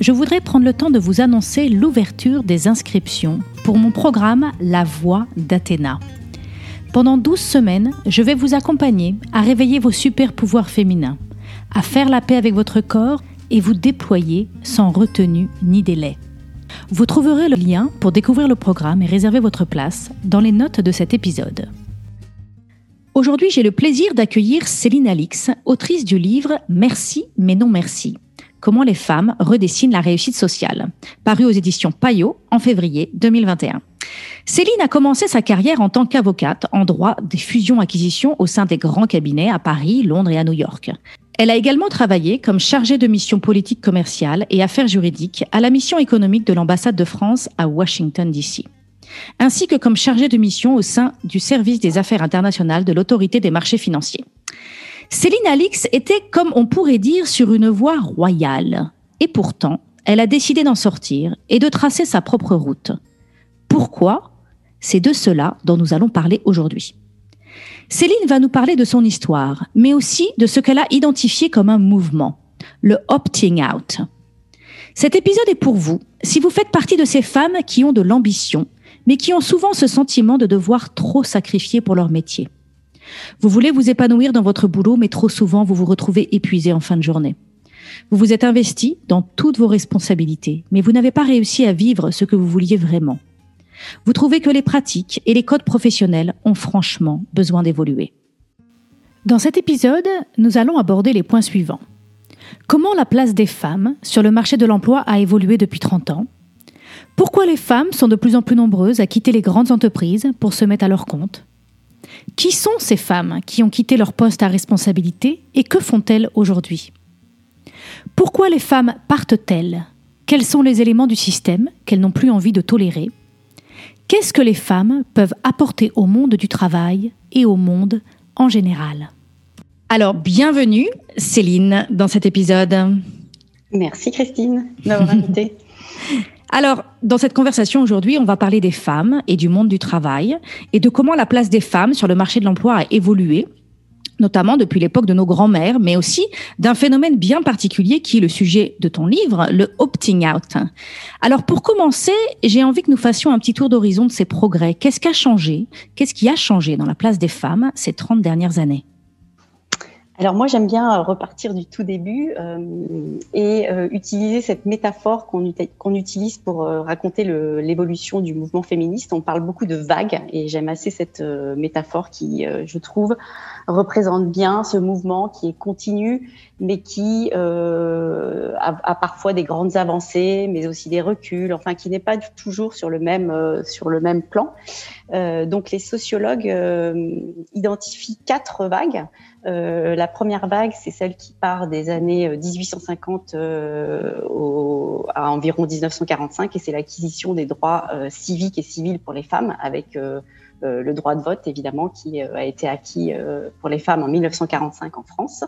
je voudrais prendre le temps de vous annoncer l'ouverture des inscriptions pour mon programme La Voix d'Athéna. Pendant 12 semaines, je vais vous accompagner à réveiller vos super pouvoirs féminins, à faire la paix avec votre corps et vous déployer sans retenue ni délai. Vous trouverez le lien pour découvrir le programme et réserver votre place dans les notes de cet épisode. Aujourd'hui, j'ai le plaisir d'accueillir Céline Alix, autrice du livre Merci mais non merci Comment les femmes redessinent la réussite sociale, paru aux éditions Payot en février 2021. Céline a commencé sa carrière en tant qu'avocate en droit des fusions-acquisitions au sein des grands cabinets à Paris, Londres et à New York. Elle a également travaillé comme chargée de mission politique commerciale et affaires juridiques à la mission économique de l'ambassade de France à Washington, D.C., ainsi que comme chargée de mission au sein du service des affaires internationales de l'autorité des marchés financiers. Céline Alix était, comme on pourrait dire, sur une voie royale. Et pourtant, elle a décidé d'en sortir et de tracer sa propre route. Pourquoi? C'est de cela dont nous allons parler aujourd'hui. Céline va nous parler de son histoire, mais aussi de ce qu'elle a identifié comme un mouvement, le opting out. Cet épisode est pour vous si vous faites partie de ces femmes qui ont de l'ambition, mais qui ont souvent ce sentiment de devoir trop sacrifier pour leur métier. Vous voulez vous épanouir dans votre boulot, mais trop souvent vous vous retrouvez épuisé en fin de journée. Vous vous êtes investi dans toutes vos responsabilités, mais vous n'avez pas réussi à vivre ce que vous vouliez vraiment. Vous trouvez que les pratiques et les codes professionnels ont franchement besoin d'évoluer. Dans cet épisode, nous allons aborder les points suivants. Comment la place des femmes sur le marché de l'emploi a évolué depuis 30 ans? Pourquoi les femmes sont de plus en plus nombreuses à quitter les grandes entreprises pour se mettre à leur compte? Qui sont ces femmes qui ont quitté leur poste à responsabilité et que font-elles aujourd'hui? Pourquoi les femmes partent-elles? Quels sont les éléments du système qu'elles n'ont plus envie de tolérer? Qu'est-ce que les femmes peuvent apporter au monde du travail et au monde en général? Alors, bienvenue Céline dans cet épisode. Merci Christine d'avoir invité. Alors, dans cette conversation aujourd'hui, on va parler des femmes et du monde du travail et de comment la place des femmes sur le marché de l'emploi a évolué notamment depuis l'époque de nos grands-mères, mais aussi d'un phénomène bien particulier qui est le sujet de ton livre, le opting out. Alors pour commencer, j'ai envie que nous fassions un petit tour d'horizon de ces progrès. Qu'est-ce qui a changé? Qu'est-ce qui a changé dans la place des femmes ces 30 dernières années? Alors moi j'aime bien euh, repartir du tout début euh, et euh, utiliser cette métaphore qu'on utilise pour euh, raconter l'évolution du mouvement féministe. On parle beaucoup de vagues et j'aime assez cette métaphore qui, je trouve, représente bien ce mouvement qui est continu mais qui a, a, parfois des grandes avancées mais aussi des reculs, enfin qui n'est pas toujours sur le même sur le même plan. donc les sociologues identifient quatre vagues. Euh, la première vague, c'est celle qui part des années 1850 euh, euh, à environ 1945, et c'est l'acquisition des droits civiques et civils pour les femmes, avec le droit de vote, évidemment, qui a été acquis pour les femmes en 1945 en France.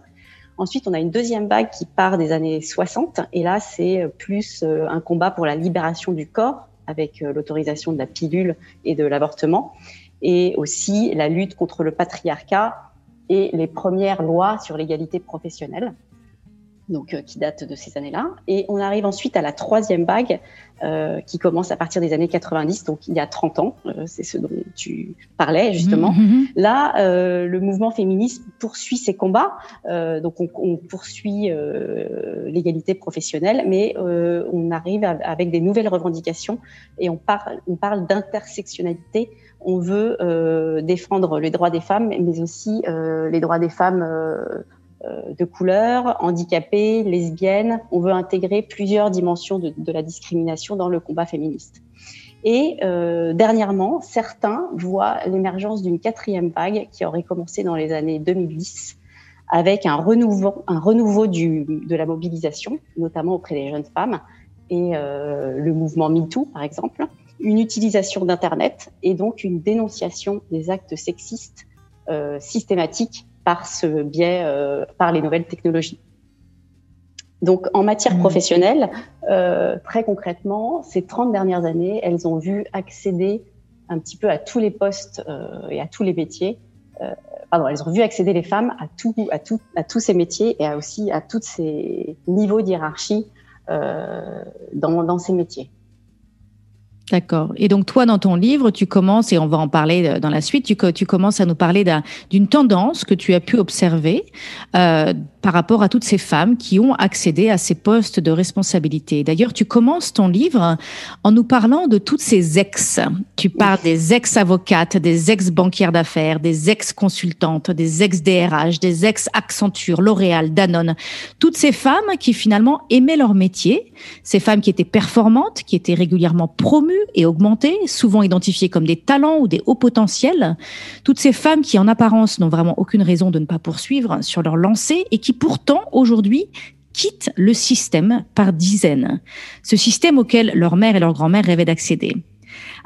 Ensuite, on a une deuxième vague qui part des années 60, et là, c'est plus un combat pour la libération du corps, avec l'autorisation de la pilule et de l'avortement, et aussi la lutte contre le patriarcat et les premières lois sur l'égalité professionnelle, donc euh, qui datent de ces années-là. Et on arrive ensuite à la troisième vague euh, qui commence à partir des années 90, donc il y a 30 ans. Euh, c'est ce dont tu parlais justement. Mmh, mmh, mmh. Là, le mouvement féministe poursuit ses combats. Donc on, on poursuit l'égalité professionnelle, mais on arrive avec des nouvelles revendications et on parle, on parle d'intersectionnalité on veut euh, défendre les droits des femmes, mais aussi euh, les droits des femmes euh, de couleur, handicapées, lesbiennes. On veut intégrer plusieurs dimensions de, la discrimination dans le combat féministe. Et dernièrement, certains voient l'émergence d'une quatrième vague qui aurait commencé dans les années 2010 avec un renouveau, du, de la mobilisation, notamment auprès des jeunes femmes, et le mouvement MeToo, par exemple, une utilisation d'Internet et donc une dénonciation des actes sexistes euh, systématiques par ce biais, euh, par les nouvelles technologies. Donc, en matière mmh. professionnelle, euh, très concrètement, ces 30 dernières années, elles ont vu accéder un petit peu à tous les postes et à tous les métiers. Pardon, elles ont vu accéder les femmes à, tout, à, tout, à tous ces métiers et à aussi à tous ces niveaux d'hierarchie dans, dans ces métiers. D'accord. Et donc toi, dans ton livre, tu commences, et on va en parler euh, dans la suite, tu, commences à nous parler d'une tendance que tu as pu observer euh, par rapport à toutes ces femmes qui ont accédé à ces postes de responsabilité. D'ailleurs, tu commences ton livre en nous parlant de toutes ces ex. Tu parles des ex-avocates, des ex-banquières d'affaires, des ex-consultantes, des ex-DRH, des ex-Accenture, L'Oréal, Danone. Toutes ces femmes qui finalement aimaient leur métier, ces femmes qui étaient performantes, qui étaient régulièrement promues et augmentées, souvent identifiées comme des talents ou des hauts potentiels. Toutes ces femmes qui en apparence n'ont vraiment aucune raison de ne pas poursuivre sur leur lancée et qui qui pourtant aujourd'hui quittent le système par dizaines. Ce système auquel leur mère et leur grand-mère rêvaient d'accéder.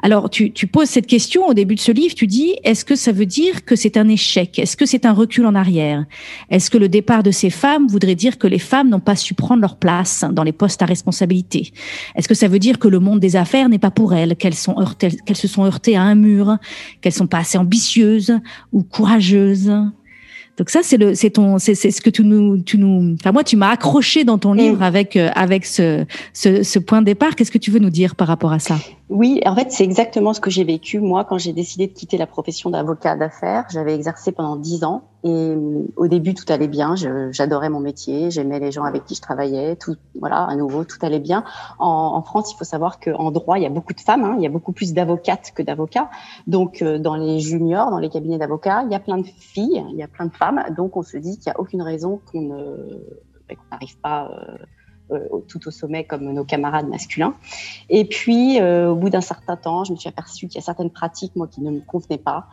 Alors, tu, poses cette question au début de ce livre, tu dis, est-ce que ça veut dire que c'est un échec? Est-ce que c'est un recul en arrière? Est-ce que le départ de ces femmes voudrait dire que les femmes n'ont pas su prendre leur place dans les postes à responsabilité? Est-ce que ça veut dire que le monde des affaires n'est pas pour elles, qu'elles se sont heurtées à un mur, qu'elles sont pas assez ambitieuses ou courageuses? Donc ça, c'est le, c'est ton, c'est, c'est ce que tu nous, tu nous, enfin moi, tu m'as accroché dans ton livre avec euh, avec ce, ce, ce point de départ. Qu'est-ce que tu veux nous dire par rapport à ça? Oui, en fait, c'est exactement ce que j'ai vécu moi quand j'ai décidé de quitter la profession d'avocat d'affaires. J'avais exercé pendant dix ans et euh, au début tout allait bien. J'adorais mon métier, j'aimais les gens avec qui je travaillais. Voilà, à nouveau, tout allait bien. En, France, il faut savoir qu'en droit, il y a beaucoup de femmes. Hein, il y a beaucoup plus d'avocates que d'avocats. Donc, euh, dans les juniors, dans les cabinets d'avocats, il y a plein de filles, il y a plein de femmes. Donc, on se dit qu'il n'y a aucune raison qu'on qu'on n'arrive pas euh, tout au sommet comme nos camarades masculins. Et puis, au bout d'un certain temps, je me suis aperçue qu'il y a certaines pratiques, moi, qui ne me convenaient pas.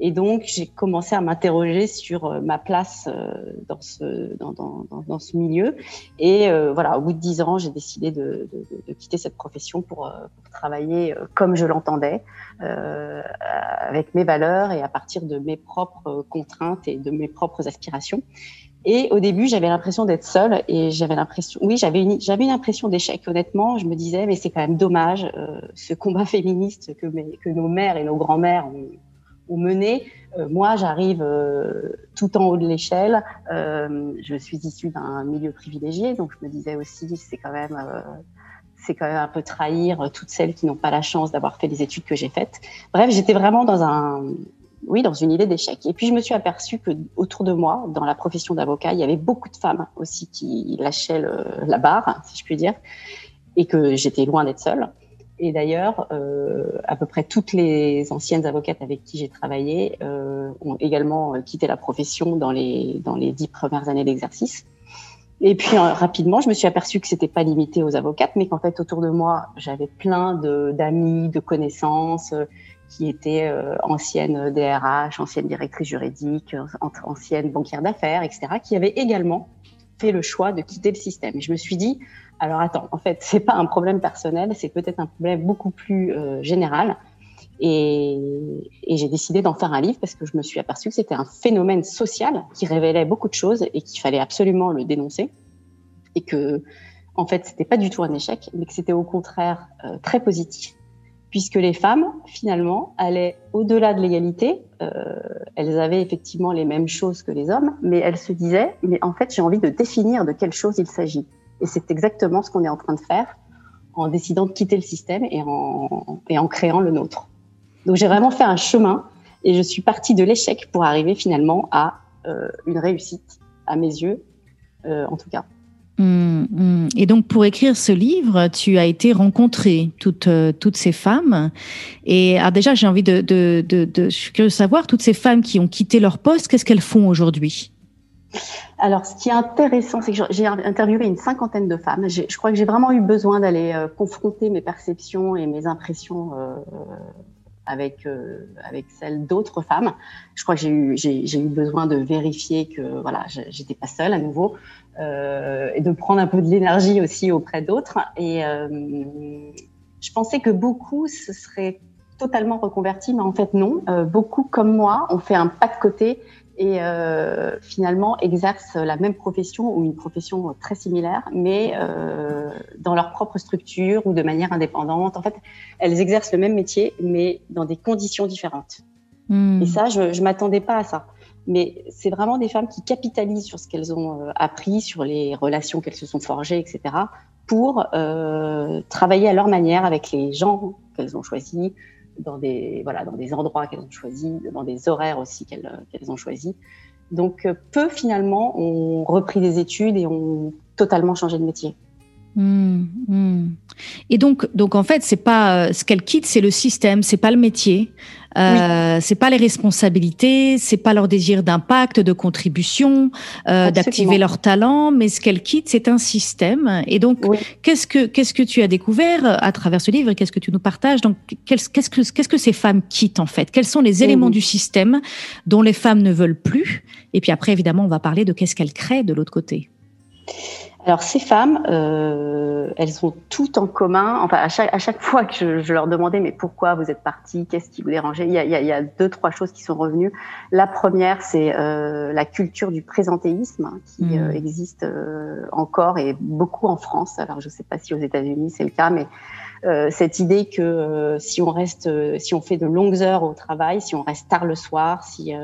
Et donc, j'ai commencé à m'interroger sur ma place dans ce, dans, dans, dans, ce milieu. Et voilà, au bout de dix ans, j'ai décidé de, de, de, quitter cette profession pour, pour travailler comme je l'entendais, euh, avec mes valeurs et à partir de mes propres contraintes et de mes propres aspirations. Et au début, j'avais l'impression d'être seule et j'avais l'impression, oui, j'avais une, j'avais une impression d'échec. Honnêtement, je me disais, mais c'est quand même dommage euh, ce combat féministe que, mes, que nos mères et nos grands-mères ont, mené. Euh, moi, j'arrive euh, tout en haut de l'échelle. Euh, je suis issue d'un milieu privilégié, donc je me disais aussi, c'est quand même c'est quand même un peu trahir toutes celles qui n'ont pas la chance d'avoir fait les études que j'ai faites. Bref, j'étais vraiment dans un, oui, dans une idée d'échec. Et puis je me suis aperçue que autour de moi, dans la profession d'avocat, il y avait beaucoup de femmes aussi qui lâchaient la barre, si je puis dire, et que j'étais loin d'être seule. Et d'ailleurs, euh, à peu près toutes les anciennes avocates avec qui j'ai travaillé euh, ont également quitté la profession dans les dans les dix premières années d'exercice. Et puis euh, rapidement, je me suis aperçue que c'était pas limité aux avocates, mais qu'en fait autour de moi, j'avais plein d'amis, de connaissances qui était euh, ancienne DRH, ancienne directrice juridique, ancienne banquière d'affaires, etc., qui avait également fait le choix de quitter le système. Et je me suis dit, alors attends, en fait, c'est pas un problème personnel, c'est peut-être un problème beaucoup plus euh, général. Et, j'ai décidé d'en faire un livre parce que je me suis aperçue que c'était un phénomène social qui révélait beaucoup de choses et qu'il fallait absolument le dénoncer. Et que, en fait, c'était pas du tout un échec, mais que c'était au contraire euh, très positif puisque les femmes, finalement, allaient au-delà de l'égalité. Euh, elles avaient effectivement les mêmes choses que les hommes, mais elles se disaient, mais en fait, j'ai envie de définir de quelle chose il s'agit. Et c'est exactement ce qu'on est en train de faire en décidant de quitter le système et en, créant le nôtre. Donc j'ai vraiment fait un chemin et je suis partie de l'échec pour arriver finalement à euh, une réussite, à mes yeux, euh, en tout cas. Hum, hum. Et donc, pour écrire ce livre, tu as été rencontrer toutes, euh, toutes ces femmes. Et déjà, j'ai envie de, de, je suis de savoir, toutes ces femmes qui ont quitté leur poste, qu'est-ce qu'elles font aujourd'hui? Alors, ce qui est intéressant, c'est que j'ai interviewé une cinquantaine de femmes. Je crois que j'ai vraiment eu besoin d'aller euh, confronter mes perceptions et mes impressions euh, avec, euh, avec celle d'autres femmes. Je crois que j'ai eu, eu besoin de vérifier que voilà, j'étais pas seule à nouveau et de prendre un peu de l'énergie aussi auprès d'autres. Et je pensais que beaucoup se seraient totalement reconvertis, mais en fait non. Beaucoup comme moi ont fait un pas de côté et euh, finalement exercent la même profession ou une profession très similaire, mais euh, dans leur propre structure ou de manière indépendante. En fait, elles exercent le même métier, mais dans des conditions différentes. Hmm. Et ça, je ne m'attendais pas à ça. Mais c'est vraiment des femmes qui capitalisent sur ce qu'elles ont euh, appris, sur les relations qu'elles se sont forgées, etc., pour travailler à leur manière avec les gens qu'elles ont choisis, dans des, voilà, dans des endroits qu'elles ont choisis, dans des horaires aussi qu'elles qu'elles ont choisis. Donc, euh, peu finalement ont repris des études et ont totalement changé de métier. Mmh, mmh. Et donc, donc en fait, c'est pas euh, ce qu'elle quitte, c'est le système, c'est pas le métier, euh, c'est pas les responsabilités, c'est pas leur désir d'impact, de contribution, euh, d'activer leur talent, mais ce qu'elle quitte, c'est un système. Et donc, qu'est-ce que qu'est-ce que tu as découvert à travers ce livre et qu'est-ce que tu nous partages? Donc, qu'est-ce que qu'est-ce que ces femmes quittent en fait? Quels sont les éléments du système dont les femmes ne veulent plus? Et puis après, évidemment, on va parler de qu'est-ce qu'elles créent de l'autre côté. Alors ces femmes, euh, elles ont tout en commun. Enfin, à chaque, à chaque fois que je, je leur demandais mais pourquoi vous êtes partie, qu'est-ce qui vous dérangeait, il y, a, il, y a, deux trois choses qui sont revenues. La première, c'est euh, la culture du présentéisme hein, qui mmh. euh, existe euh, encore et beaucoup en France. Alors je ne sais pas si aux États-Unis c'est le cas, mais euh, cette idée que euh, si on reste, si on fait de longues heures au travail, si on reste tard le soir, si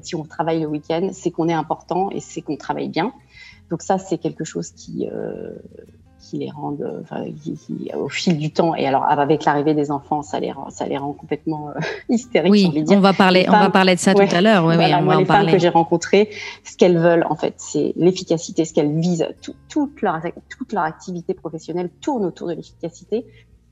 si on travaille le week-end, c'est qu'on est important et c'est qu'on travaille bien. Donc ça, c'est quelque chose qui euh, qui les rend, enfin, qui, au fil du temps. Et alors avec l'arrivée des enfants, ça les rend, ça les rend complètement euh, hystériques. Oui, on va parler, on va parler de ça tout à l'heure. Oui, oui, on moi, va les femmes que j'ai rencontrées, ce qu'elles veulent en fait, c'est l'efficacité, ce qu'elles visent. toute leur toute leur activité professionnelle tourne autour de l'efficacité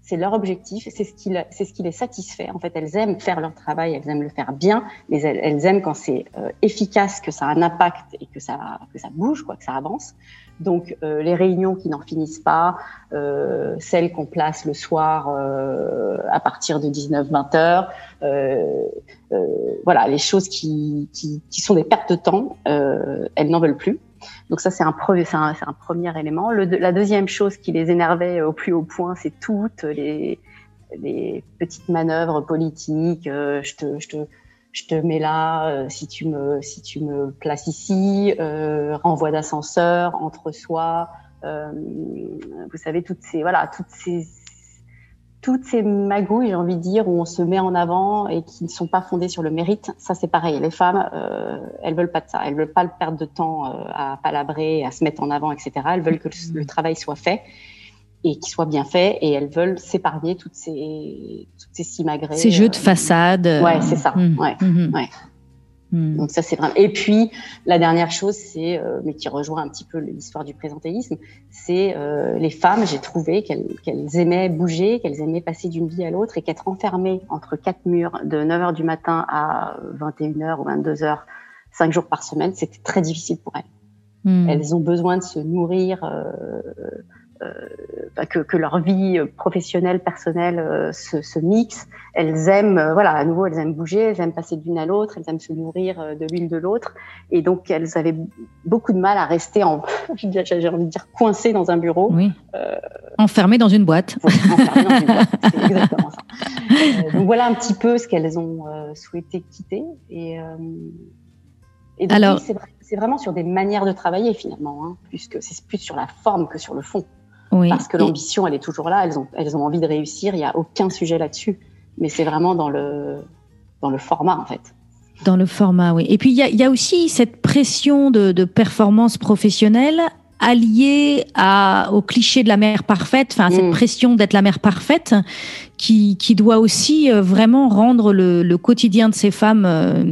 c'est leur objectif, c'est ce qui c'est ce les satisfait. En fait, elles aiment faire leur travail, elles aiment le faire bien, mais elles, aiment quand c'est euh, efficace, que ça a un impact et que ça que ça bouge, quoi, que ça avance. Donc euh, les réunions qui n'en finissent pas, euh, celles qu'on place le soir euh, à partir de 19-20 heures, voilà, les choses qui, qui, qui, sont des pertes de temps, elles n'en veulent plus. Donc ça, c'est un, un, un, premier élément. La deuxième chose qui les énervait au plus haut point, c'est toutes les, les, petites manœuvres politiques. Euh, je, te, je, te, je te mets là euh, si tu me si tu me places ici, euh, renvoi d'ascenseur entre soi. Euh, vous savez toutes ces voilà toutes ces toutes ces magouilles, j'ai envie de dire, où on se met en avant et qui ne sont pas fondées sur le mérite, ça c'est pareil. Les femmes, euh, elles veulent pas de ça. Elles veulent pas perdre de temps euh, à palabrer, à se mettre en avant, etc. Elles veulent que le, mmh. travail soit fait et qu'il soit bien fait et elles veulent s'épargner toutes ces, toutes ces simagrées. Ces jeux de euh, façade. Ouais, c'est ça. Mmh. Ouais, mmh. ouais. Hmm. Donc ça c'est vraiment. Et puis la dernière chose, c'est euh, mais qui rejoint un petit peu l'histoire du présentéisme, c'est euh, les femmes. J'ai trouvé qu'elles aimaient bouger, qu'elles aimaient passer d'une vie à l'autre et qu'être enfermées entre quatre murs de 9 h du matin à 21 h ou 22 h cinq jours par semaine, c'était très difficile pour elles. Hmm. Elles ont besoin de se nourrir. Euh, que, que, leur vie professionnelle, personnelle euh, se, se mixe. Elles aiment, euh, voilà, à nouveau, elles aiment bouger, elles aiment passer d'une à l'autre, elles aiment se nourrir de l'une de l'autre. Et donc, elles avaient beaucoup de mal à rester en, j'ai envie de dire, coincées dans un bureau. Oui. Euh, enfermées dans une boîte. enfermées dans une boîte, c'est exactement ça. donc, voilà un petit peu ce qu'elles ont souhaité quitter. Et, et donc, Alors, c'est vraiment sur des manières de travailler finalement, hein, puisque c'est plus sur la forme que sur le fond. Parce que l'ambition, elle est toujours là. Elles ont, elles ont envie de réussir. Il n'y a aucun sujet là-dessus. Mais c'est vraiment dans le, dans le format, en fait. Dans le format, oui. Et puis, il y a, y a, aussi cette pression de, de performance professionnelle alliée à, au cliché de la mère parfaite, enfin, cette mm. pression d'être la mère parfaite, qui, qui doit aussi euh, vraiment rendre le, le quotidien de ces femmes euh,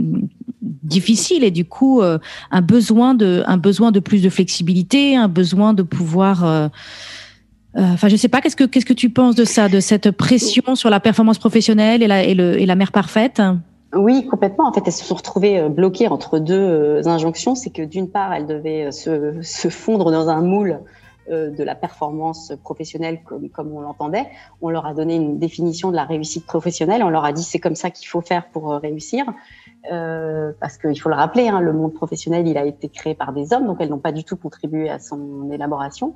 difficile et du coup euh, un besoin de un besoin de plus de flexibilité, un besoin de pouvoir euh, enfin, je sais pas. Qu'est-ce que qu'est-ce que tu penses de ça, de cette pression sur la performance professionnelle et la et le et la mère parfaite? Oui, complètement. En fait, elles se sont retrouvées euh, bloquées entre deux euh, injonctions. C'est que d'une part, elles devaient se, se fondre dans un moule de la performance professionnelle comme, comme on l'entendait. On leur a donné une définition de la réussite professionnelle. On leur a dit c'est comme ça qu'il faut faire pour réussir. Euh, parce qu'il faut le rappeler, hein, le monde professionnel, il a été créé par des hommes, donc elles n'ont pas du tout contribué à son élaboration.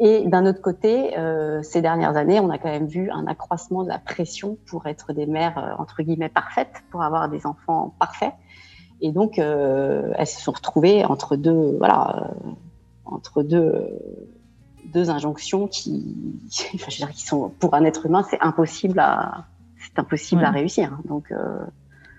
Et d'un autre côté, euh, ces dernières années, on a quand même vu un accroissement de la pression pour être des mères euh, entre guillemets parfaites, pour avoir des enfants parfaits. Et donc, euh, elles se sont retrouvées entre deux, voilà, euh, entre deux, deux injonctions qui, enfin, je veux dire, qui sont pour un être humain, c'est impossible à, c'est impossible ouais. à réussir. Donc,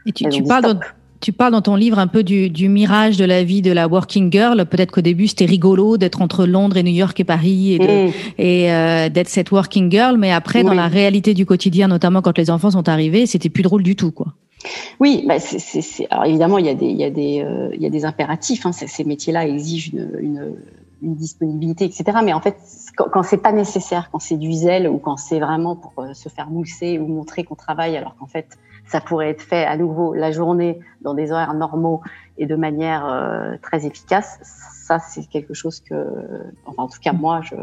et tu, tu parles dans, tu parles dans ton livre un peu du, du, mirage de la vie de la working girl. Peut-être qu'au début c'était rigolo d'être entre Londres et New York et Paris et, mmh. et euh, d'être cette working girl, mais après oui. dans la réalité du quotidien, notamment quand les enfants sont arrivés, c'était plus drôle du tout, quoi. Oui, bah alors évidemment il y a des, il y a des, euh, il y a des impératifs. Hein, ces métiers-là exigent une, une, une, disponibilité, etc. Mais en fait, quand, quand c'est pas nécessaire, quand c'est du zèle ou quand c'est vraiment pour euh, se faire mousser ou montrer qu'on travaille, alors qu'en fait ça pourrait être fait à nouveau la journée dans des horaires normaux et de manière euh, très efficace. Ça, c'est quelque chose que, enfin, en tout cas, moi, je,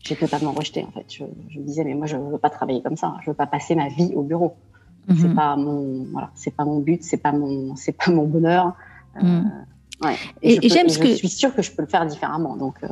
j'ai totalement rejeté. En fait, je, je, me disais, mais moi, je veux pas travailler comme ça. Je veux pas passer ma vie au bureau. -hmm. C'est pas mon, voilà, c'est pas mon but, c'est pas mon, c'est pas mon bonheur. Mm. Euh, ouais. Et, et, et j'aime ce que je suis sûre que je peux le faire différemment. Donc. Euh,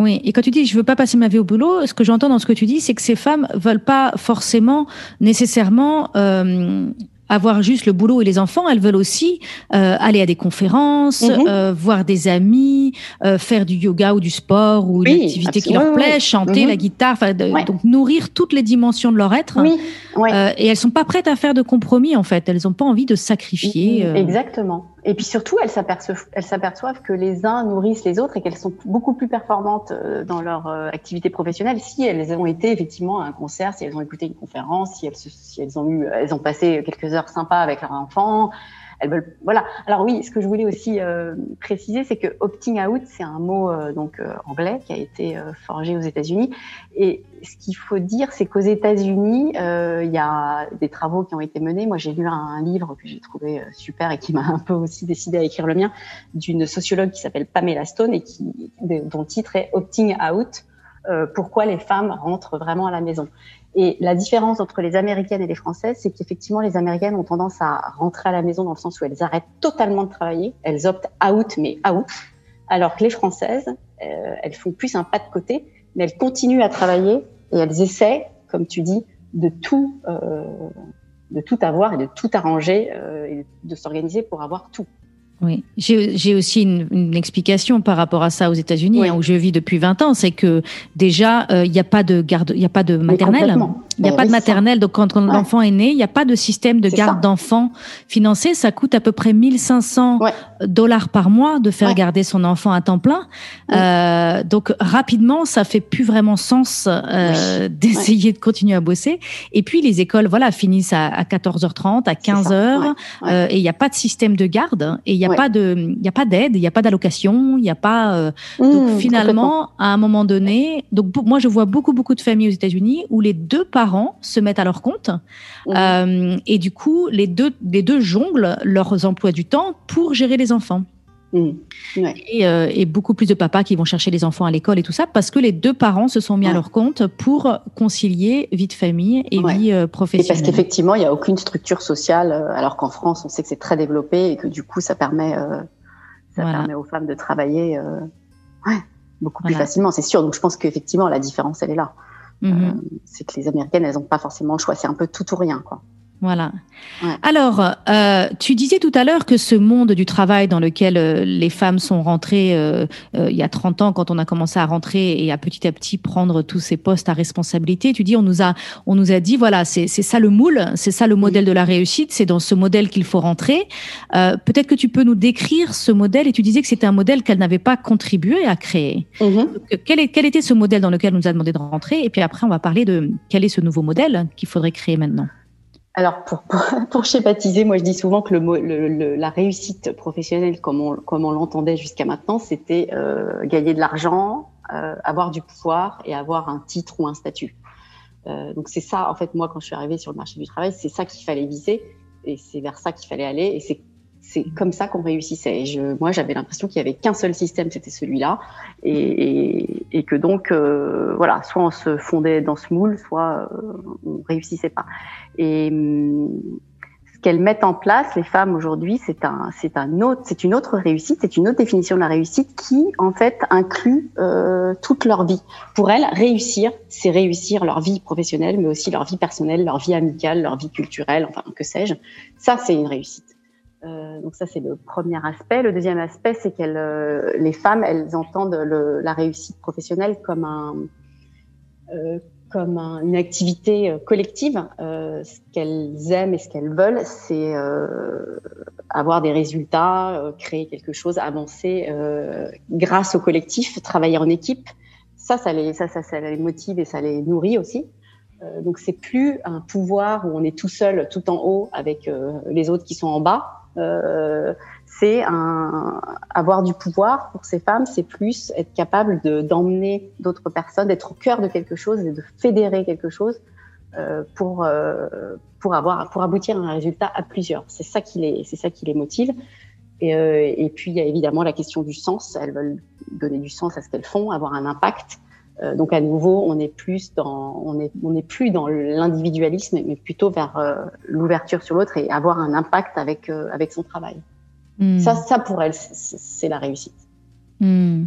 oui, et quand tu dis je veux pas passer ma vie au boulot, ce que j'entends dans ce que tu dis, c'est que ces femmes veulent pas forcément nécessairement euh, avoir juste le boulot et les enfants, elles veulent aussi euh, aller à des conférences, -hmm. euh, voir des amis, euh, faire du yoga ou du sport ou oui, une activité qui leur plaît, oui. chanter -hmm. la guitare, ouais. donc nourrir toutes les dimensions de leur être. Oui. Ouais. et elles sont pas prêtes à faire de compromis en fait. Elles ont pas envie de sacrifier. Exactement. Et puis surtout, elles s'aperçoivent, elles s'aperçoivent que les uns nourrissent les autres et qu'elles sont beaucoup plus performantes dans leur activité professionnelle si elles ont été effectivement à un concert, si elles ont écouté une conférence, si elles, si elles ont eu, elles ont passé quelques heures sympas avec leur enfant. Elles veulent, voilà. Alors oui, ce que je voulais aussi euh, préciser, c'est que opting out, c'est un mot euh, donc euh, anglais qui a été forgé aux États-Unis. Et ce qu'il faut dire, c'est qu'aux États-Unis, il y a des travaux qui ont été menés. Moi, j'ai lu un, livre que j'ai trouvé super et qui m'a un peu aussi décidé à écrire le mien, d'une sociologue qui s'appelle Pamela Stone et dont le titre est Opting out. pourquoi les femmes rentrent vraiment à la maison. Et la différence entre les Américaines et les Françaises, c'est qu'effectivement, les Américaines ont tendance à rentrer à la maison dans le sens où elles arrêtent totalement de travailler. Elles optent out, mais out. Alors que les Françaises, euh, elles font plus un pas de côté, mais elles continuent à travailler et elles essaient, comme tu dis, de tout, euh, de tout avoir et de tout arranger euh, et de s'organiser pour avoir tout. Oui, j'ai aussi une, une, explication par rapport à ça aux États-Unis, oui. hein, où je vis depuis 20 ans. C'est que déjà, il euh, n'y a pas de garde, il n'y a pas de maternelle. Il n'y a pas oui, de maternelle. Donc, quand ouais. l'enfant est né, il n'y a pas de système de garde d'enfant financé. Ça coûte à peu près 1500 ouais. dollars par mois de faire garder son enfant à temps plein. Euh, donc, rapidement, ça fait plus vraiment sens euh, d'essayer de continuer à bosser. Et puis, les écoles, voilà, finissent à, à 14h30, à 15h, euh, et il n'y a pas de système de garde. Et il n'y a, pas de, il a pas d'aide, il n'y a pas d'allocation, il n'y a pas. Euh, mmh, donc finalement, à un moment donné, donc moi je vois beaucoup beaucoup de familles aux États-Unis où les deux parents se mettent à leur compte mmh. euh, et du coup les deux les deux jonglent leurs emplois du temps pour gérer les enfants. Mmh. Ouais. Et, euh, et, beaucoup plus de papas qui vont chercher les enfants à l'école et tout ça parce que les deux parents se sont mis ouais. à leur compte pour concilier vie de famille et ouais. vie euh, professionnelle. Et parce qu'effectivement, il n'y a aucune structure sociale, euh, alors qu'en France, on sait que c'est très développé et que du coup, ça permet, euh, ça voilà. permet aux femmes de travailler beaucoup plus facilement, c'est sûr. Donc, je pense qu'effectivement, la différence, elle est là. -hmm. c'est que les Américaines, elles n'ont pas forcément le choix. C'est un peu tout ou rien, quoi. Voilà. Ouais. Alors, euh, tu disais tout à l'heure que ce monde du travail dans lequel euh, les femmes sont rentrées euh, euh, il y a 30 ans, quand on a commencé à rentrer et à petit à petit prendre tous ces postes à responsabilité, tu dis on nous a on nous a dit voilà c'est c'est ça le moule, c'est ça le modèle de la réussite, c'est dans ce modèle qu'il faut rentrer. Euh, peut-être que tu peux nous décrire ce modèle et tu disais que c'était un modèle qu'elle n'avait pas contribué à créer. Mm -hmm. Donc, quel, est, quel était ce modèle dans lequel on nous a demandé de rentrer? Et puis après on va parler de quel est ce nouveau modèle qu'il faudrait créer maintenant. Alors, pour, pour, pour, schématiser, moi je dis souvent que le, le, le la réussite professionnelle, comme on, comme on l'entendait jusqu'à maintenant, c'était euh, gagner de l'argent, euh, avoir du pouvoir et avoir un titre ou un statut. Euh, donc c'est ça, en fait, moi quand je suis arrivée sur le marché du travail, c'est ça qu'il fallait viser et c'est vers ça qu'il fallait aller. Et c'est c'est comme ça qu'on réussissait. je, moi, j'avais l'impression qu'il y avait qu'un seul système, c'était celui-là, et, et, que donc, euh, voilà, soit on se fondait dans ce moule, soit euh, on réussissait pas. Et hum, ce qu'elles mettent en place, les femmes aujourd'hui, c'est un, c'est un autre, c'est une autre réussite, c'est une autre définition de la réussite qui, en fait, inclut euh, toute leur vie. Pour elles, réussir, c'est réussir leur vie professionnelle, mais aussi leur vie personnelle, leur vie amicale, leur vie culturelle, enfin que sais-je. Ça, c'est une réussite. Euh, donc ça c'est le premier aspect. Le deuxième aspect c'est qu'elles, euh, les femmes, elles entendent le, la réussite professionnelle comme un, euh, comme un, une activité euh, collective. Euh, ce qu'elles aiment et ce qu'elles veulent, c'est avoir des résultats, créer quelque chose, avancer grâce au collectif, travailler en équipe. Ça, ça les, ça, ça, ça les motive et ça les nourrit aussi. donc c'est plus un pouvoir où on est tout seul, tout en haut, avec les autres qui sont en bas c'est un, avoir du pouvoir pour ces femmes, c'est plus être capable de, d'emmener d'autres personnes, d'être au cœur de quelque chose et de fédérer quelque chose euh, pour euh, pour avoir pour aboutir à un résultat à plusieurs. C'est ça qui les c'est ça qui les motive. Et, euh, et puis il y a évidemment la question du sens. Elles veulent donner du sens à ce qu'elles font, avoir un impact. Euh, donc à nouveau, on est plus dans, on est, on est plus dans l'individualisme, mais plutôt vers euh, l'ouverture sur l'autre et avoir un impact avec euh, avec son travail. Hmm. Ça, ça pour elle, c'est la réussite. Hmm.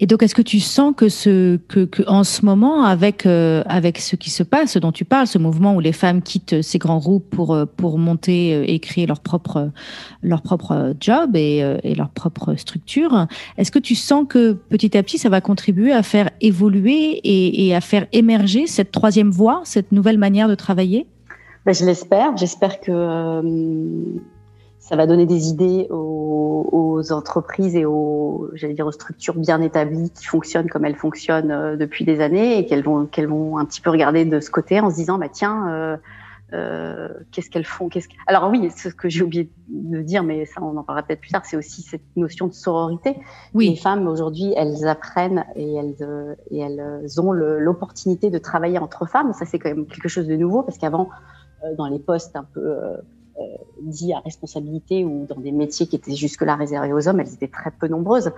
Et donc, est-ce que tu sens que, ce, que, en ce moment, avec, euh, avec ce qui se passe, ce dont tu parles, ce mouvement où les femmes quittent ces grands groupes pour, euh, pour monter euh, et créer leur propre, leur propre job et, leur propre structure, est-ce que tu sens que petit à petit, ça va contribuer à faire évoluer et, et à faire émerger cette troisième voie, cette nouvelle manière de travailler? Ben, Je l'espère. J'espère que ça va donner des idées aux, aux entreprises et aux, j'allais dire, aux structures bien établies qui fonctionnent comme elles fonctionnent euh, depuis des années et qu'elles vont, qu'elles vont un petit peu regarder de ce côté en se disant, bah tiens, euh, euh, qu'est-ce qu'elles font qu'est-ce que... Alors oui, ce que j'ai oublié de dire, mais ça on en parlera peut-être plus tard, c'est aussi cette notion de sororité. Oui. Les femmes aujourd'hui, elles apprennent et elles, euh, et elles ont l'opportunité de travailler entre femmes. Ça c'est quand même quelque chose de nouveau parce qu'avant, dans les postes un peu euh, dit à responsabilité ou dans des métiers qui étaient jusque-là réservés aux hommes, elles étaient très peu nombreuses.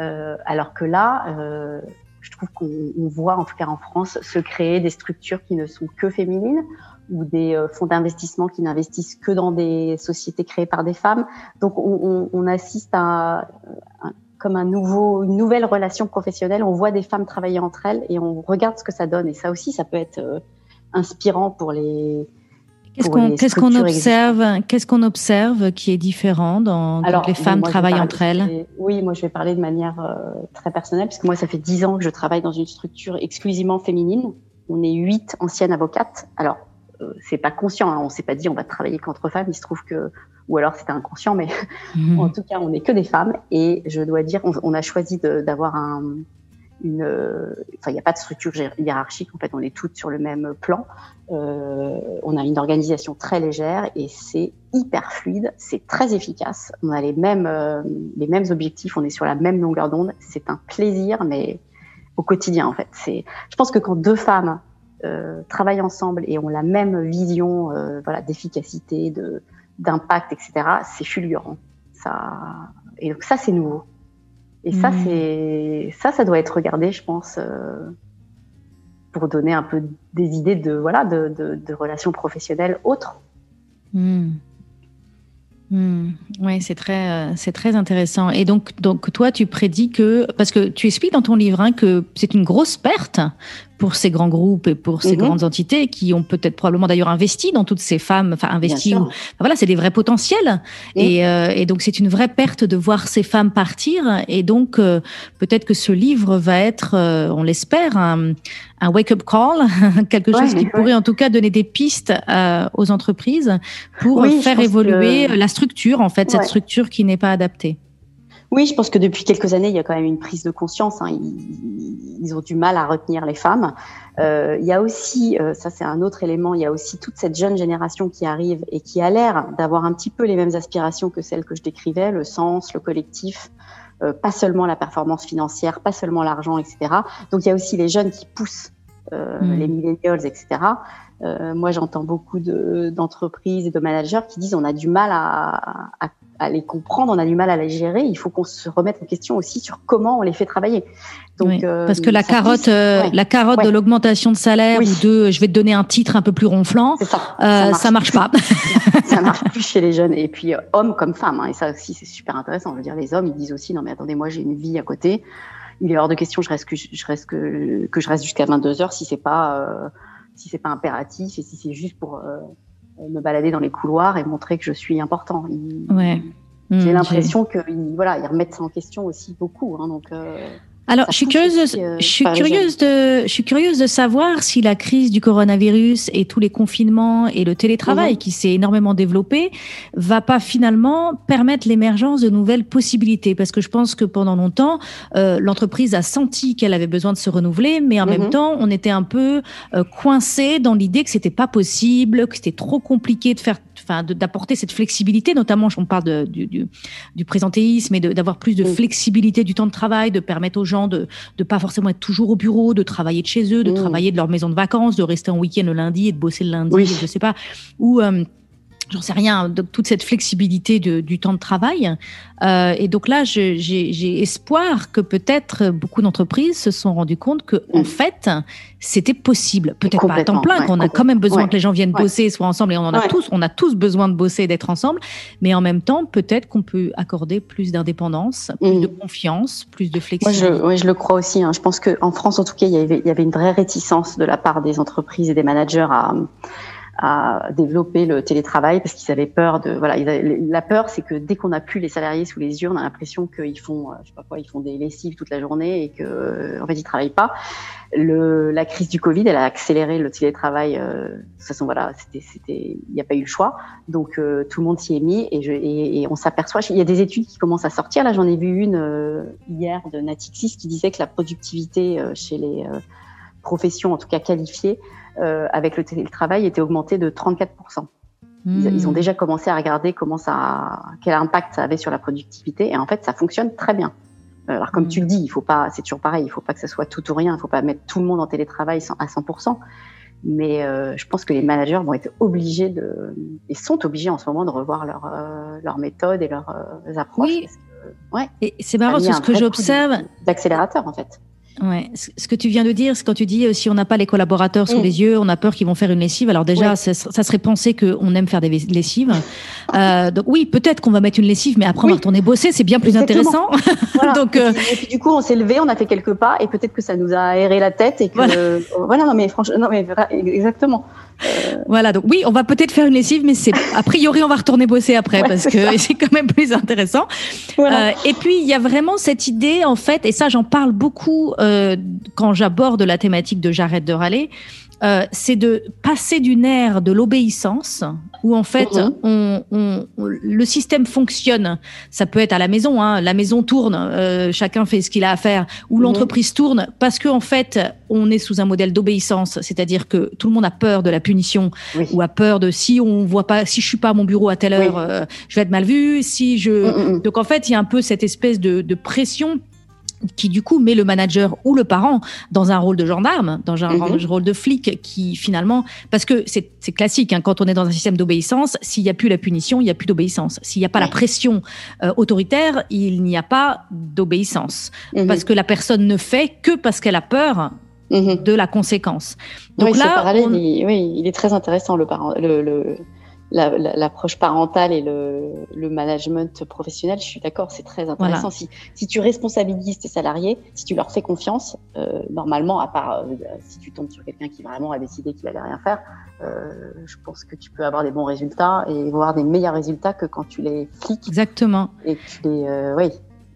Euh, alors que là, euh, je trouve qu'on voit, en tout cas en France, se créer des structures qui ne sont que féminines ou des fonds d'investissement qui n'investissent que dans des sociétés créées par des femmes. Donc on, assiste à, comme une nouvelle relation professionnelle. On voit des femmes travailler entre elles et on regarde ce que ça donne. Et ça aussi, ça peut être inspirant pour les Qu'est-ce qu'on observe Qu'est-ce qu'on observe qui est différent dans Alors, les femmes travaillent entre elles? Oui, moi je vais parler de manière euh, très personnelle puisque moi ça fait dix ans que je travaille dans une structure exclusivement féminine. On est huit anciennes avocates. Alors euh, c'est pas conscient, hein, on s'est pas dit on va travailler qu'entre femmes. Il se trouve que ou alors c'était inconscient, mais mhm. en tout cas on n'est que des femmes et je dois dire on, on a choisi d'avoir un euh, enfin, il n'y a pas de structure hiérarchique. En fait, on est toutes sur le même plan. Euh, on a une organisation très légère et c'est hyper fluide. C'est très efficace. On a les mêmes, euh, les mêmes objectifs. On est sur la même longueur d'onde. C'est un plaisir, mais au quotidien, en fait. C'est, je pense que quand deux femmes travaillent ensemble et ont la même vision, voilà, d'efficacité, de, d'impact, etc., c'est fulgurant. Ça, et donc ça, c'est nouveau. Et ça, c'est ça, ça doit être regardé, je pense, euh, pour donner un peu des idées de voilà de, de, de relations professionnelles autres. Mmh. Mmh. Oui, c'est très, euh, c'est très intéressant. Et donc, donc, toi, tu prédis que, parce que tu expliques dans ton livre hein, que c'est une grosse perte pour ces grands groupes et pour ces mhm. grandes entités qui ont peut-être probablement d'ailleurs investi dans toutes ces femmes, enfin investi. Ou, voilà, c'est des vrais potentiels. Et, euh, et, donc c'est une vraie perte de voir ces femmes partir. Et donc euh, peut-être que ce livre va être, euh, on l'espère, un, un wake-up call, quelque chose qui pourrait en tout cas donner des pistes aux entreprises pour faire évoluer la structure, en fait, cette structure qui n'est pas adaptée. Oui, je pense que depuis quelques années, il y a quand même une prise de conscience. Hein. Ils, ils, ont du mal à retenir les femmes. Euh, il y a aussi, euh, ça c'est un autre élément, il y a aussi toute cette jeune génération qui arrive et qui a l'air d'avoir un petit peu les mêmes aspirations que celles que je décrivais, le sens, le collectif, euh, pas seulement la performance financière, pas seulement l'argent, etc. Donc il y a aussi les jeunes qui poussent euh, mm. les millennials, etc. Euh, moi, j'entends beaucoup d'entreprises et de managers qui disent on a du mal à, à, à les comprendre, on a du mal à les gérer. Il faut qu'on se remette en question aussi sur comment on les fait travailler. Donc, euh, parce que la carotte, euh, la carotte de l'augmentation de salaire ou de, je vais te donner un titre un peu plus ronflant, ça, euh, ça, marche. pas. ça marche plus chez les jeunes. Et puis hommes comme femmes, hein, et ça aussi c'est super intéressant. Je veux dire, les hommes, ils disent aussi non mais attendez, moi j'ai une vie à côté. Il est hors de question, je reste que je reste que, que je reste jusqu'à 22 heures si c'est pas si c'est pas impératif et si c'est juste pour me balader dans les couloirs et montrer que je suis important. ouais. J'ai mmh, l'impression qu'ils voilà, ils remettent ça en question aussi beaucoup. Hein, donc, euh, alors, je suis curieuse, je suis curieuse de, je suis curieuse de savoir si la crise du coronavirus et tous les confinements et le télétravail mhm. qui s'est énormément développé va pas finalement permettre l'émergence de nouvelles possibilités. Parce que je pense que pendant longtemps, euh, l'entreprise a senti qu'elle avait besoin de se renouveler, mais en même mhm. temps, on était un peu euh, coincé dans l'idée que c'était pas possible, que c'était trop compliqué de faire enfin, d'apporter cette flexibilité, notamment, on parle de, du, du, du, présentéisme et d'avoir plus de flexibilité du temps de travail, de permettre aux gens de ne pas forcément être toujours au bureau, de travailler de chez eux, de travailler de leur maison de vacances, de rester en week-end le lundi et de bosser le lundi, oui. je sais pas, ou euh, j'en sais rien, toute cette flexibilité de, du temps de travail. Euh, et donc là, j'ai espoir que peut-être beaucoup d'entreprises se sont rendues compte que en mm. fait, c'était possible. Peut-être pas à temps plein, qu'on a quand même besoin que les gens viennent bosser, soient ensemble, et on en a tous, on a tous besoin de bosser, d'être ensemble. Mais en même temps, peut-être qu'on peut accorder plus d'indépendance, plus mm. de confiance, plus de flexibilité. Moi, je, oui, je le crois aussi. Hein. Je pense qu'en France, en tout cas, il y, avait, il y avait une vraie réticence de la part des entreprises et des managers à à développer le télétravail parce qu'ils avaient peur de voilà la peur c'est que dès qu'on a plus les salariés sous les yeux on a l'impression qu'ils font euh, je sais pas quoi ils font des lessives toute la journée et que en fait ils travaillent pas. Le la crise du covid elle a accéléré le télétravail euh, de toute façon voilà c'était c'était il n'y a pas eu le choix. Donc euh, tout le monde s'y est mis et je et, on s'aperçoit il y a des études qui commencent à sortir. Là j'en ai vu une euh, hier de Natixis qui disait que la productivité chez les professions en tout cas qualifiées euh, avec le télétravail était augmenté de 34%. Ils, ont hmm. déjà commencé à regarder comment ça, quel impact ça avait sur la productivité, et en fait, ça fonctionne très bien. Euh, alors, comme tu le hmm. dis, il faut pas, c'est toujours pareil, il faut pas que ça soit tout ou rien, il faut pas mettre tout le monde en télétravail à 100%. Mais euh, je pense que les managers vont être obligés de, et sont obligés en ce moment de revoir leur, euh, leur méthode et leurs euh, approches. Oui. ouais, et c'est marrant, c'est ce que j'observe. D'accélérateur, en fait. Ouais. Ce que tu viens de dire, c'est quand tu dis euh, si on n'a pas les collaborateurs sous mm. les yeux, on a peur qu'ils vont faire une lessive. Alors déjà, ça, ça, serait penser qu'on aime faire des lessives. Euh, donc oui, peut-être qu'on va mettre une lessive, mais après on va retourner bosser, c'est bien plus intéressant. Voilà. donc euh... et, puis, du coup, on s'est levé, on a fait quelques pas, et peut-être que ça nous a aéré la tête et que voilà, voilà non mais franchement, non mais exactement. Euh... Voilà, donc oui, on va peut-être faire une lessive, mais c'est a priori on va retourner bosser après ouais, parce que c'est quand même plus intéressant. Voilà. Euh, et puis il y a vraiment cette idée en fait, et ça j'en parle beaucoup euh, quand j'aborde la thématique de j'arrête de râler. Euh, c'est de passer d'une ère de l'obéissance où en fait on, on, le système fonctionne. Ça peut être à la maison, hein, la maison tourne, euh, chacun fait ce qu'il a à faire, ou mm-hmm. l'entreprise tourne parce qu'en en fait on est sous un modèle d'obéissance, c'est-à-dire que tout le monde a peur de la punition oui. ou a peur de si on voit pas, si je suis pas à mon bureau à telle heure, oui. euh, je vais être mal vu. Si je mm-hmm. donc en fait il y a un peu cette espèce de, de pression qui du coup met le manager ou le parent dans un rôle de gendarme, dans un mm -hmm. rôle de flic, qui finalement, parce que c'est classique, hein, quand on est dans un système d'obéissance, s'il n'y a plus la punition, il n'y a plus d'obéissance. S'il n'y a pas oui. la pression euh, autoritaire, il n'y a pas d'obéissance, mm -hmm. parce que la personne ne fait que parce qu'elle a peur -hmm. de la conséquence. Donc oui, là, parallèle, on... il, oui, il est très intéressant le parent, le, le l'approche la, parentale et le, le, management professionnel, je suis d'accord, c'est très intéressant. Voilà. Si, si, tu responsabilises tes salariés, si tu leur fais confiance, euh, normalement, à part euh, si tu tombes sur quelqu'un qui vraiment a décidé qu'il allait rien faire, euh, je pense que tu peux avoir des bons résultats et voir des meilleurs résultats que quand tu les fliques. Exactement. Et tu les, oui,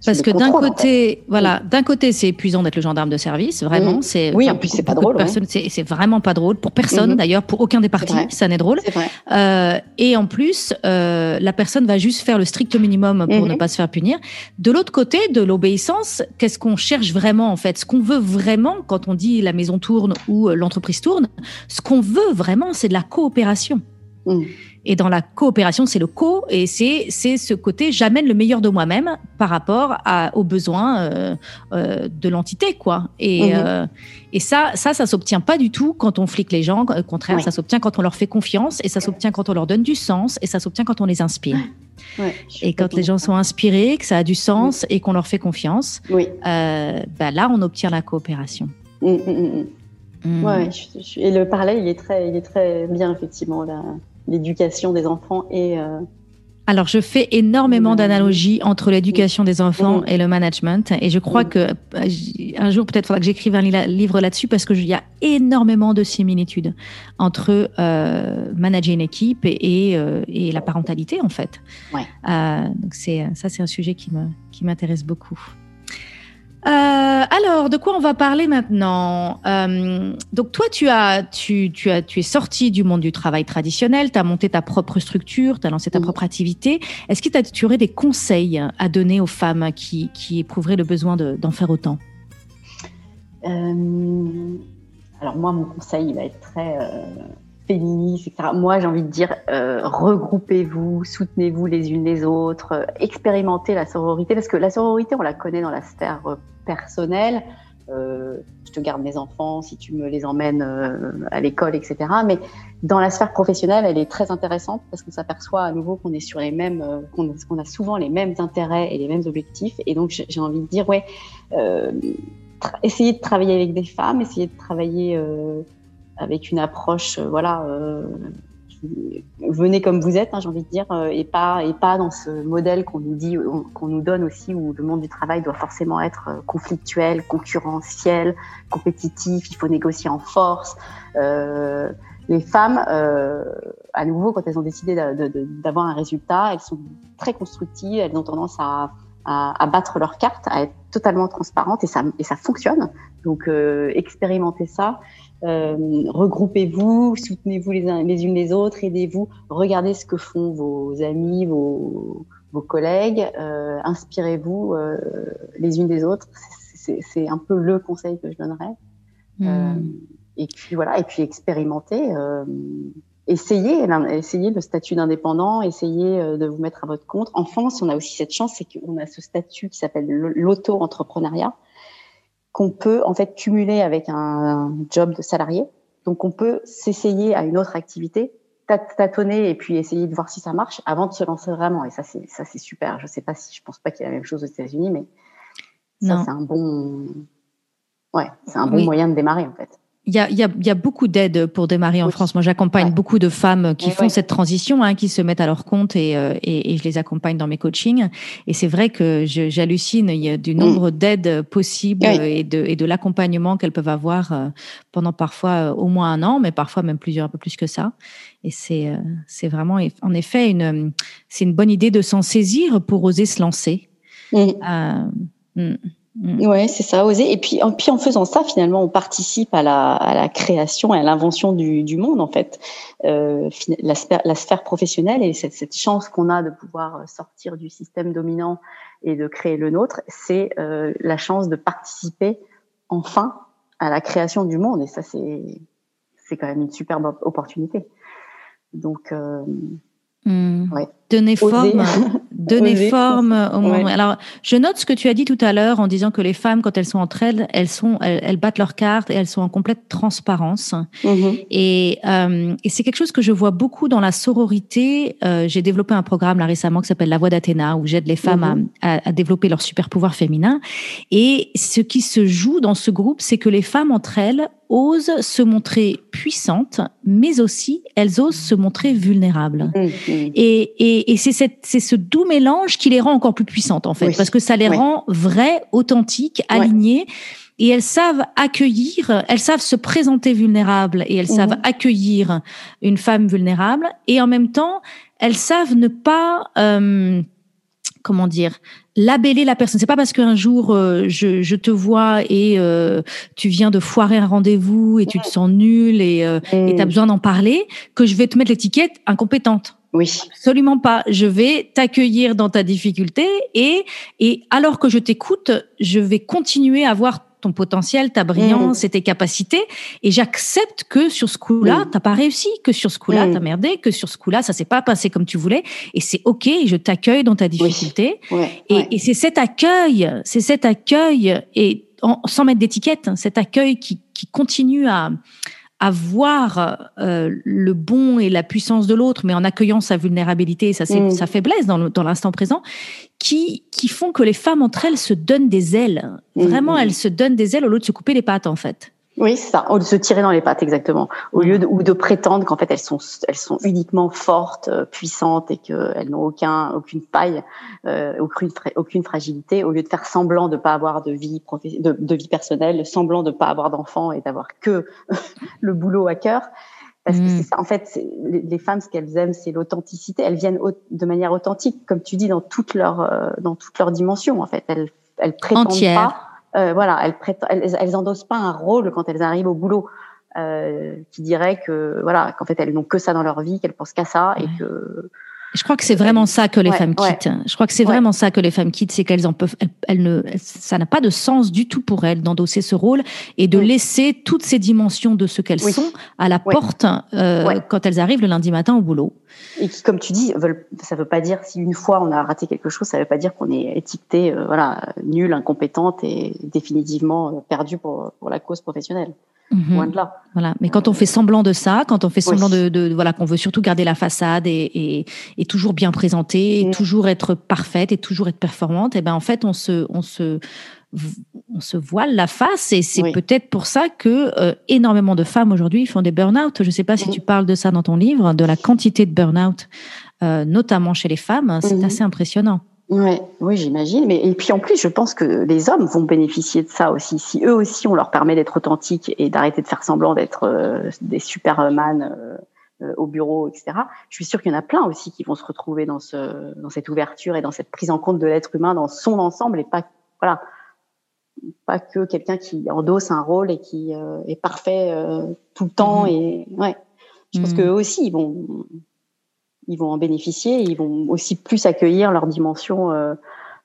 parce que d'un côté, voilà, d'un côté, c'est épuisant d'être le gendarme de service, vraiment. Mmh. C'est oui, en plus c'est pas drôle. Personnes, ouais. C'est vraiment pas drôle pour personne mmh. d'ailleurs, pour aucun des partis, ça n'est drôle. Euh, et en plus, euh, la personne va juste faire le strict minimum pour mmh. ne pas se faire punir. De l'autre côté, de l'obéissance, qu'est-ce qu'on cherche vraiment en fait? Ce qu'on veut vraiment, quand on dit la maison tourne ou euh, l'entreprise tourne, ce qu'on veut vraiment, c'est de la coopération. Mmh. Et dans la coopération, c'est le co, et c'est c'est ce côté j'amène le meilleur de moi-même par rapport à, aux besoins euh, euh, de l'entité, quoi. Et, mmh. euh, et ça, ça, ça s'obtient pas du tout quand on flique les gens. Au contraire, ça s'obtient quand on leur fait confiance, et ça s'obtient quand on leur donne du sens, et ça s'obtient quand on les inspire. Ouais, et quand les gens sont inspirés, que ça a du sens et qu'on leur fait confiance, oui. bah là, on obtient la coopération. Mmh, ouais, et le parallèle, il est très, il est très bien effectivement là l'éducation des enfants et euh, alors, je fais énormément d'analogies entre l'éducation des enfants et le management. Et je crois que euh, un jour, peut-être faudra que j'écrive un livre là-dessus parce qu'il y a énormément de similitudes entre euh, manager une équipe et, et, la parentalité, en fait. Ouais. donc, c'est, ça, c'est un sujet qui, me, qui m'intéresse beaucoup. Euh, alors, de quoi on va parler maintenant euh, Donc, toi, tu as, tu, tu as, tu es sorti du monde du travail traditionnel, tu as monté ta propre structure, tu as lancé ta propre activité. Est-ce que tu aurais des conseils à donner aux femmes qui, qui éprouveraient le besoin d'en faire autant? Euh, Alors, moi, mon conseil, il va être très féministe, etc. Moi, j'ai envie de dire, regroupez-vous, soutenez-vous les unes les autres, expérimentez la sororité, parce que la sororité, on la connaît dans la sphère personnel. Euh, je te garde mes enfants si tu me les emmènes euh, à l'école, etc. Mais dans la sphère professionnelle, elle est très intéressante parce qu'on s'aperçoit à nouveau qu'on est sur les mêmes, euh, qu'on a souvent les mêmes intérêts et les mêmes objectifs. Et donc, j'ai envie de dire, ouais, essayez de travailler avec des femmes, essayez de travailler avec une approche, voilà venez comme vous êtes, hein, j'ai envie de dire, euh, et pas et pas dans ce modèle qu'on nous dit, qu'on nous donne aussi, où le monde du travail doit forcément être euh, conflictuel, concurrentiel, compétitif. Il faut négocier en force. Euh, les femmes, euh, à nouveau, quand elles ont décidé d'avoir un résultat, elles sont très constructives. Elles ont tendance à, à, à battre leurs cartes, à être totalement transparentes, et ça et ça fonctionne. Donc, euh, expérimentez ça. Euh, regroupez-vous, soutenez-vous les, les unes les autres, aidez-vous, regardez ce que font vos amis, vos, vos collègues, euh, inspirez-vous euh, les unes des autres. C'est un peu le conseil que je donnerais. Euh, et puis voilà, et puis expérimentez. Euh, essayez, essayez le statut d'indépendant, essayez de vous mettre à votre compte. En France, on a aussi cette chance, c'est qu'on a ce statut qui s'appelle l'auto-entrepreneuriat qu'on peut en fait cumuler avec un, job de salarié. Donc on peut s'essayer à une autre activité, tâtonner et puis essayer de voir si ça marche avant de se lancer vraiment. Et ça c'est ça c'est super. Je sais pas si je pense pas qu'il y a la même chose aux États-Unis, mais ça c'est un bon ouais c'est un bon moyen de démarrer en fait. Il y a, y, a, y a, beaucoup d'aides pour démarrer en France. Moi, j'accompagne beaucoup de femmes qui font cette transition, hein, qui se mettent à leur compte et, euh, et, et, je les accompagne dans mes coachings. Et c'est vrai que j'hallucine, il y a du mm. nombre d'aides possibles et de, et de l'accompagnement qu'elles peuvent avoir euh, pendant parfois euh, au moins un an, mais parfois même plusieurs, un peu plus que ça. Et c'est c'est vraiment, en effet, une, c'est une bonne idée de s'en saisir pour oser se lancer. Mm. Euh, mm. Mm. Ouais, c'est ça, oser. Et puis, en, puis en faisant ça, finalement, on participe à la, à la création et à l'invention du, du, monde, en fait. Euh, la, sphère, la, sphère, professionnelle et cette, cette chance qu'on a de pouvoir sortir du système dominant et de créer le nôtre, c'est euh, la chance de participer enfin à la création du monde. Et ça, c'est c'est quand même une superbe opportunité. Donc, euh, mm. ouais. Donner forme, donner forme au monde. Alors, je note ce que tu as dit tout à l'heure en disant que les femmes, quand elles sont entre elles, elles sont, elles, battent leurs cartes et elles sont en complète transparence. Mm-hmm. Et, euh, et c'est quelque chose que je vois beaucoup dans la sororité. Euh, J'ai développé un programme là récemment qui s'appelle La Voix d'Athéna, où j'aide les femmes à, mm-hmm. à, à, développer leur super pouvoir féminin. Et ce qui se joue dans ce groupe, c'est que les femmes entre elles osent se montrer puissantes, mais aussi elles osent se montrer vulnérables. Et, et et, c'est c'est ce doux mélange qui les rend encore plus puissantes en fait, parce que ça les rend vraies, authentiques, alignées. Et elles savent accueillir, elles savent se présenter vulnérables et elles savent mhm. accueillir une femme vulnérable. Et en même temps, elles savent ne pas, euh, comment dire, labeller la personne. C'est pas parce qu'un jour euh, je, je, te vois et euh, tu viens de foirer un rendez-vous et tu te sens nul et euh, tu as besoin d'en parler que je vais te mettre l'étiquette incompétente. Oui. Absolument pas. Je vais t'accueillir dans ta difficulté et, et alors que je t'écoute, je vais continuer à voir ton potentiel, ta brillance mm. et tes capacités, et j'accepte que sur ce coup-là, tu t'as pas réussi, que sur ce coup-là, tu t'as merdé, que sur ce coup-là, ça s'est pas passé comme tu voulais, et c'est ok, je t'accueille dans ta difficulté. et, c'est cet accueil, c'est cet accueil, et sans mettre d'étiquette, hein, cet accueil qui, qui continue à à voir euh, le bon et la puissance de l'autre, mais en accueillant sa vulnérabilité et sa, mm. sa faiblesse dans, l'instant présent, qui, qui font que les femmes entre elles se donnent des ailes. Mm. Vraiment, elles se donnent des ailes au lieu de se couper les pattes, en fait. Oui, c'est ça. Lieu de se tirer dans les pattes, exactement. Au lieu de, ou de prétendre qu'en fait elles sont, elles sont uniquement fortes, euh, puissantes et qu'elles n'ont aucun, aucune faille, euh, aucune, aucune fragilité. Au lieu de faire semblant de pas avoir de vie de, de vie personnelle, semblant de pas avoir d'enfants et d'avoir que le boulot à cœur. Parce que mm. c'est ça, en fait, les, femmes, ce qu'elles aiment, c'est l'authenticité. Elles viennent de manière authentique, comme tu dis, dans toutes leurs, euh, dans toutes leurs dimensions. En fait, elles, elles prétendent pas euh, voilà, elles, elles, elles, endossent pas un rôle quand elles arrivent au boulot. Euh, qui dirait que voilà qu'en fait elles n'ont que ça dans leur vie, qu'elles pensent qu'à ça et que je crois que c'est vraiment ça que les femmes quittent. Je crois que c'est vraiment ça que les femmes quittent, c'est qu'elles en peuvent, elles, ne, ça n'a pas de sens du tout pour elles d'endosser ce rôle et de laisser toutes ces dimensions de ce qu'elles sont à la porte euh, quand elles arrivent le lundi matin au boulot. Et qui, comme tu dis, veulent, ça veut pas dire si une fois on a raté quelque chose, ça veut pas dire qu'on est étiqueté, euh, voilà, nulle, incompétente et définitivement euh, perdu pour, pour la cause professionnelle. Mhm. de là. Voilà. Mais quand on fait semblant de ça, quand on fait semblant de, de, voilà qu'on veut surtout garder la façade et, et, et toujours bien présenter, et mm. toujours être parfaite et toujours être performante, et eh ben en fait on se on se on se voile la face et c'est peut-être pour ça que euh, énormément de femmes aujourd'hui font des burn-out. Je ne sais pas si mm. tu parles de ça dans ton livre, de la quantité de burn-out, euh, notamment chez les femmes. C'est mm-hmm. assez impressionnant. Ouais, oui, j'imagine. Mais et puis en plus, je pense que les hommes vont bénéficier de ça aussi. Si eux aussi, on leur permet d'être authentiques et d'arrêter de faire semblant d'être euh, des superman euh, euh, au bureau, etc. Je suis sûre qu'il y en a plein aussi qui vont se retrouver dans ce, dans cette ouverture et dans cette prise en compte de l'être humain dans son ensemble et pas, voilà, pas que quelqu'un qui endosse un rôle et qui est parfait tout le temps. Mmh. Et ouais, je pense mmh. qu'eux aussi, ils vont ils vont en bénéficier. Ils vont aussi plus accueillir leur dimension euh,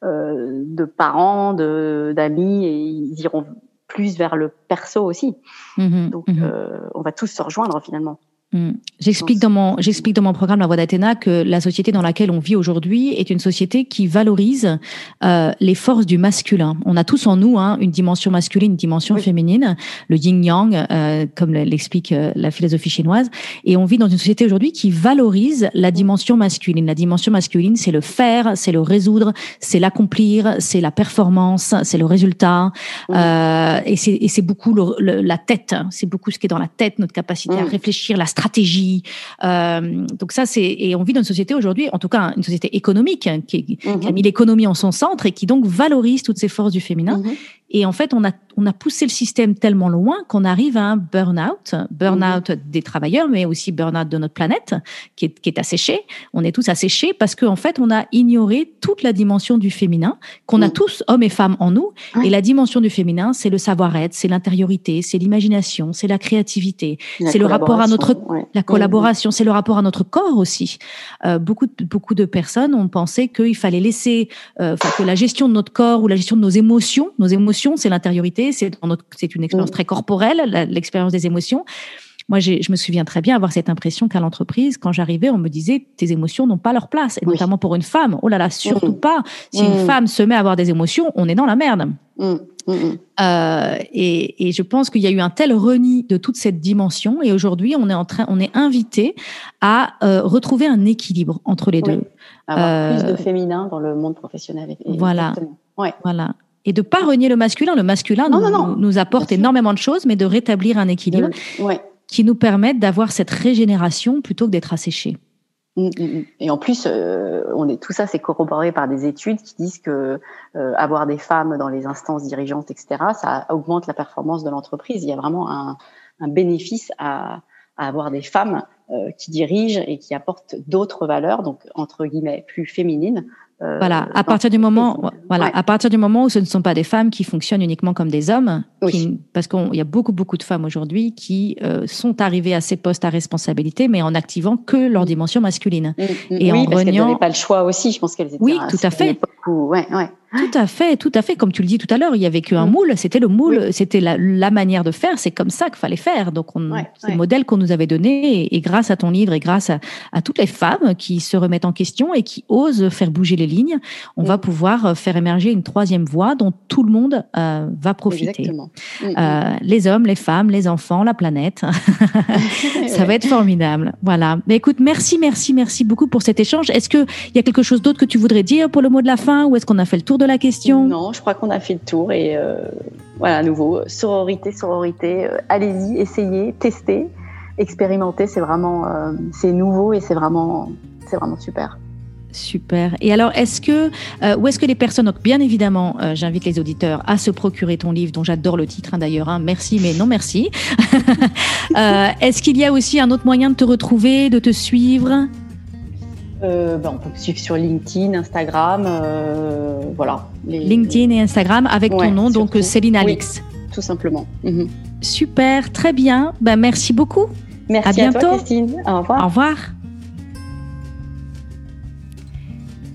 euh, de parents, de d'amis, et ils iront plus vers le perso aussi. Mmh Donc, mmh euh, on va tous se rejoindre finalement. Mm. J'explique dans mon j'explique dans mon programme La Voix d'Athéna que la société dans laquelle on vit aujourd'hui est une société qui valorise euh, les forces du masculin. On a tous en nous hein, une dimension masculine, une dimension féminine, le yin yang, euh, comme l'explique euh, la philosophie chinoise. Et on vit dans une société aujourd'hui qui valorise la dimension masculine. La dimension masculine, c'est le faire, c'est le résoudre, c'est l'accomplir, c'est la performance, c'est le résultat. Euh, et c'est beaucoup le, la tête. C'est beaucoup ce qui est dans la tête, notre capacité à réfléchir, la stratégie. Euh, donc ça, c'est et on vit dans une société aujourd'hui, en tout cas une société économique hein, qui, a mhm. mis l'économie en son centre et qui donc valorise toutes ces forces du féminin. Mhm. Et en fait, on a, on a poussé le système tellement loin qu'on arrive à un burn-out, burn-out mhm. des travailleurs, mais aussi burn-out de notre planète, qui est, qui est asséché. On est tous asséchés parce qu'en en fait, on a ignoré toute la dimension du féminin, qu'on a tous, hommes et femmes, en nous. Et la dimension du féminin, c'est le savoir-être, c'est l'intériorité, c'est l'imagination, c'est la créativité, c'est le rapport à notre, la collaboration, c'est le rapport à notre corps aussi. Euh, beaucoup, beaucoup de personnes ont pensé qu'il fallait laisser, euh, que la gestion de notre corps ou la gestion de nos émotions, nos émotions c'est l'intériorité, c'est une expérience mm. très corporelle, l'expérience des émotions. Moi, je me souviens très bien avoir cette impression qu'à l'entreprise, quand j'arrivais, on me disait tes émotions n'ont pas leur place, et notamment pour une femme. Oh là là, surtout mm. pas. Si une mm. femme se met à avoir des émotions, on est dans la merde. Euh, et, je pense qu'il y a eu un tel reni de toute cette dimension, et aujourd'hui, on est en train, on est invité à euh, retrouver un équilibre entre les deux. Avoir plus de euh, féminin dans le monde professionnel. Voilà. Ouais. Voilà et de pas renier le masculin. Le masculin nous, apporte énormément de choses, mais de rétablir un équilibre qui nous permette d'avoir cette régénération plutôt que d'être asséché. Mm, mm, mm. Et en plus, euh, on est tout ça, c'est corroboré par des études qui disent que euh, avoir des femmes dans les instances dirigeantes, etc., ça augmente la performance de l'entreprise. Il y a vraiment un, bénéfice à, avoir des femmes euh, qui dirigent et qui apportent d'autres valeurs, donc entre guillemets plus féminines, euh, voilà, à partir du moment, voilà, à partir du moment où ce ne sont pas des femmes qui fonctionnent uniquement comme des hommes, parce qu'il y a beaucoup beaucoup de femmes aujourd'hui qui euh, sont arrivées à ces postes à responsabilité, mais en activant que leur dimension masculine mm, mm. et oui, en parce pas le choix aussi. Je pense qu'elles étaient. Oui, tout à fait. ouais, ouais. Tout à fait, tout à fait. Comme tu le dis tout à l'heure, il y avait qu'un mm. moule. C'était le moule, c'était la, manière de faire. C'est comme ça qu'il fallait faire. Donc, c'est le modèle qu'on nous avait donné. Et, grâce à ton livre et grâce à, toutes les femmes qui se remettent en question et qui osent faire bouger les lignes, on va pouvoir euh, faire émerger une troisième voie dont tout le monde euh, va profiter. Euh, les hommes, les femmes, les enfants, la planète. ça va être formidable. Voilà. Mais écoute, merci, merci, merci beaucoup pour cet échange. Est-ce qu'il y a quelque chose d'autre que tu voudrais dire pour le mot de la fin ou est-ce qu'on a fait le tour de la question Non, je crois qu'on a fait le tour et euh, voilà, à nouveau, sororité, sororité, euh, allez-y, essayez, testez, expérimentez, c'est vraiment, euh, c'est nouveau et c'est vraiment, c'est vraiment super. Super. Et alors, est-ce que, où est-ce que les personnes, donc bien évidemment, j'invite les auditeurs à se procurer ton livre, dont j'adore le titre hein, d'ailleurs, hein, merci mais non merci. est-ce qu'il y a aussi un autre moyen de te retrouver, de te suivre? Euh, ben, on peut me suivre sur LinkedIn, Instagram, euh, voilà. LinkedIn et Instagram avec ton nom, donc Céline Alix. tout simplement. Mhm. Super, très bien. Ben, merci beaucoup. Merci à, bientôt. toi, Christine. Au revoir. Au revoir.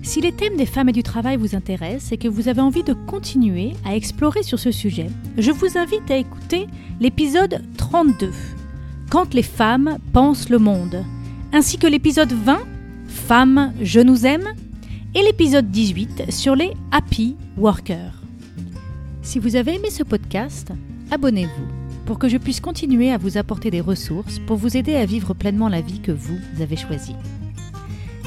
Si les thèmes des femmes et du travail vous intéressent et que vous avez envie de continuer à explorer sur ce sujet, je vous invite à écouter l'épisode 32, Quand les femmes pensent le monde, ainsi que l'épisode 20, Femmes, je nous aime et l'épisode 18 sur les Happy Workers. Si vous avez aimé ce podcast, abonnez-vous pour que je puisse continuer à vous apporter des ressources pour vous aider à vivre pleinement la vie que vous avez choisie.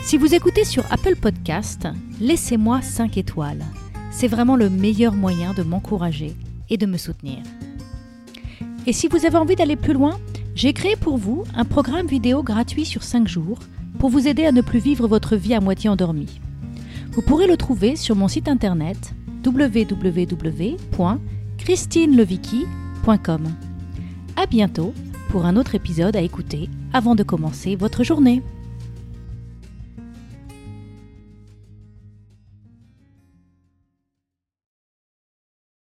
Si vous écoutez sur Apple Podcast, laissez-moi 5 étoiles. C'est vraiment le meilleur moyen de m'encourager et de me soutenir. Et si vous avez envie d'aller plus loin, j'ai créé pour vous un programme vidéo gratuit sur 5 jours pour vous aider à ne plus vivre votre vie à moitié endormie. Vous pourrez le trouver sur mon site internet www.christineleviki.com. À bientôt pour un autre épisode à écouter avant de commencer votre journée.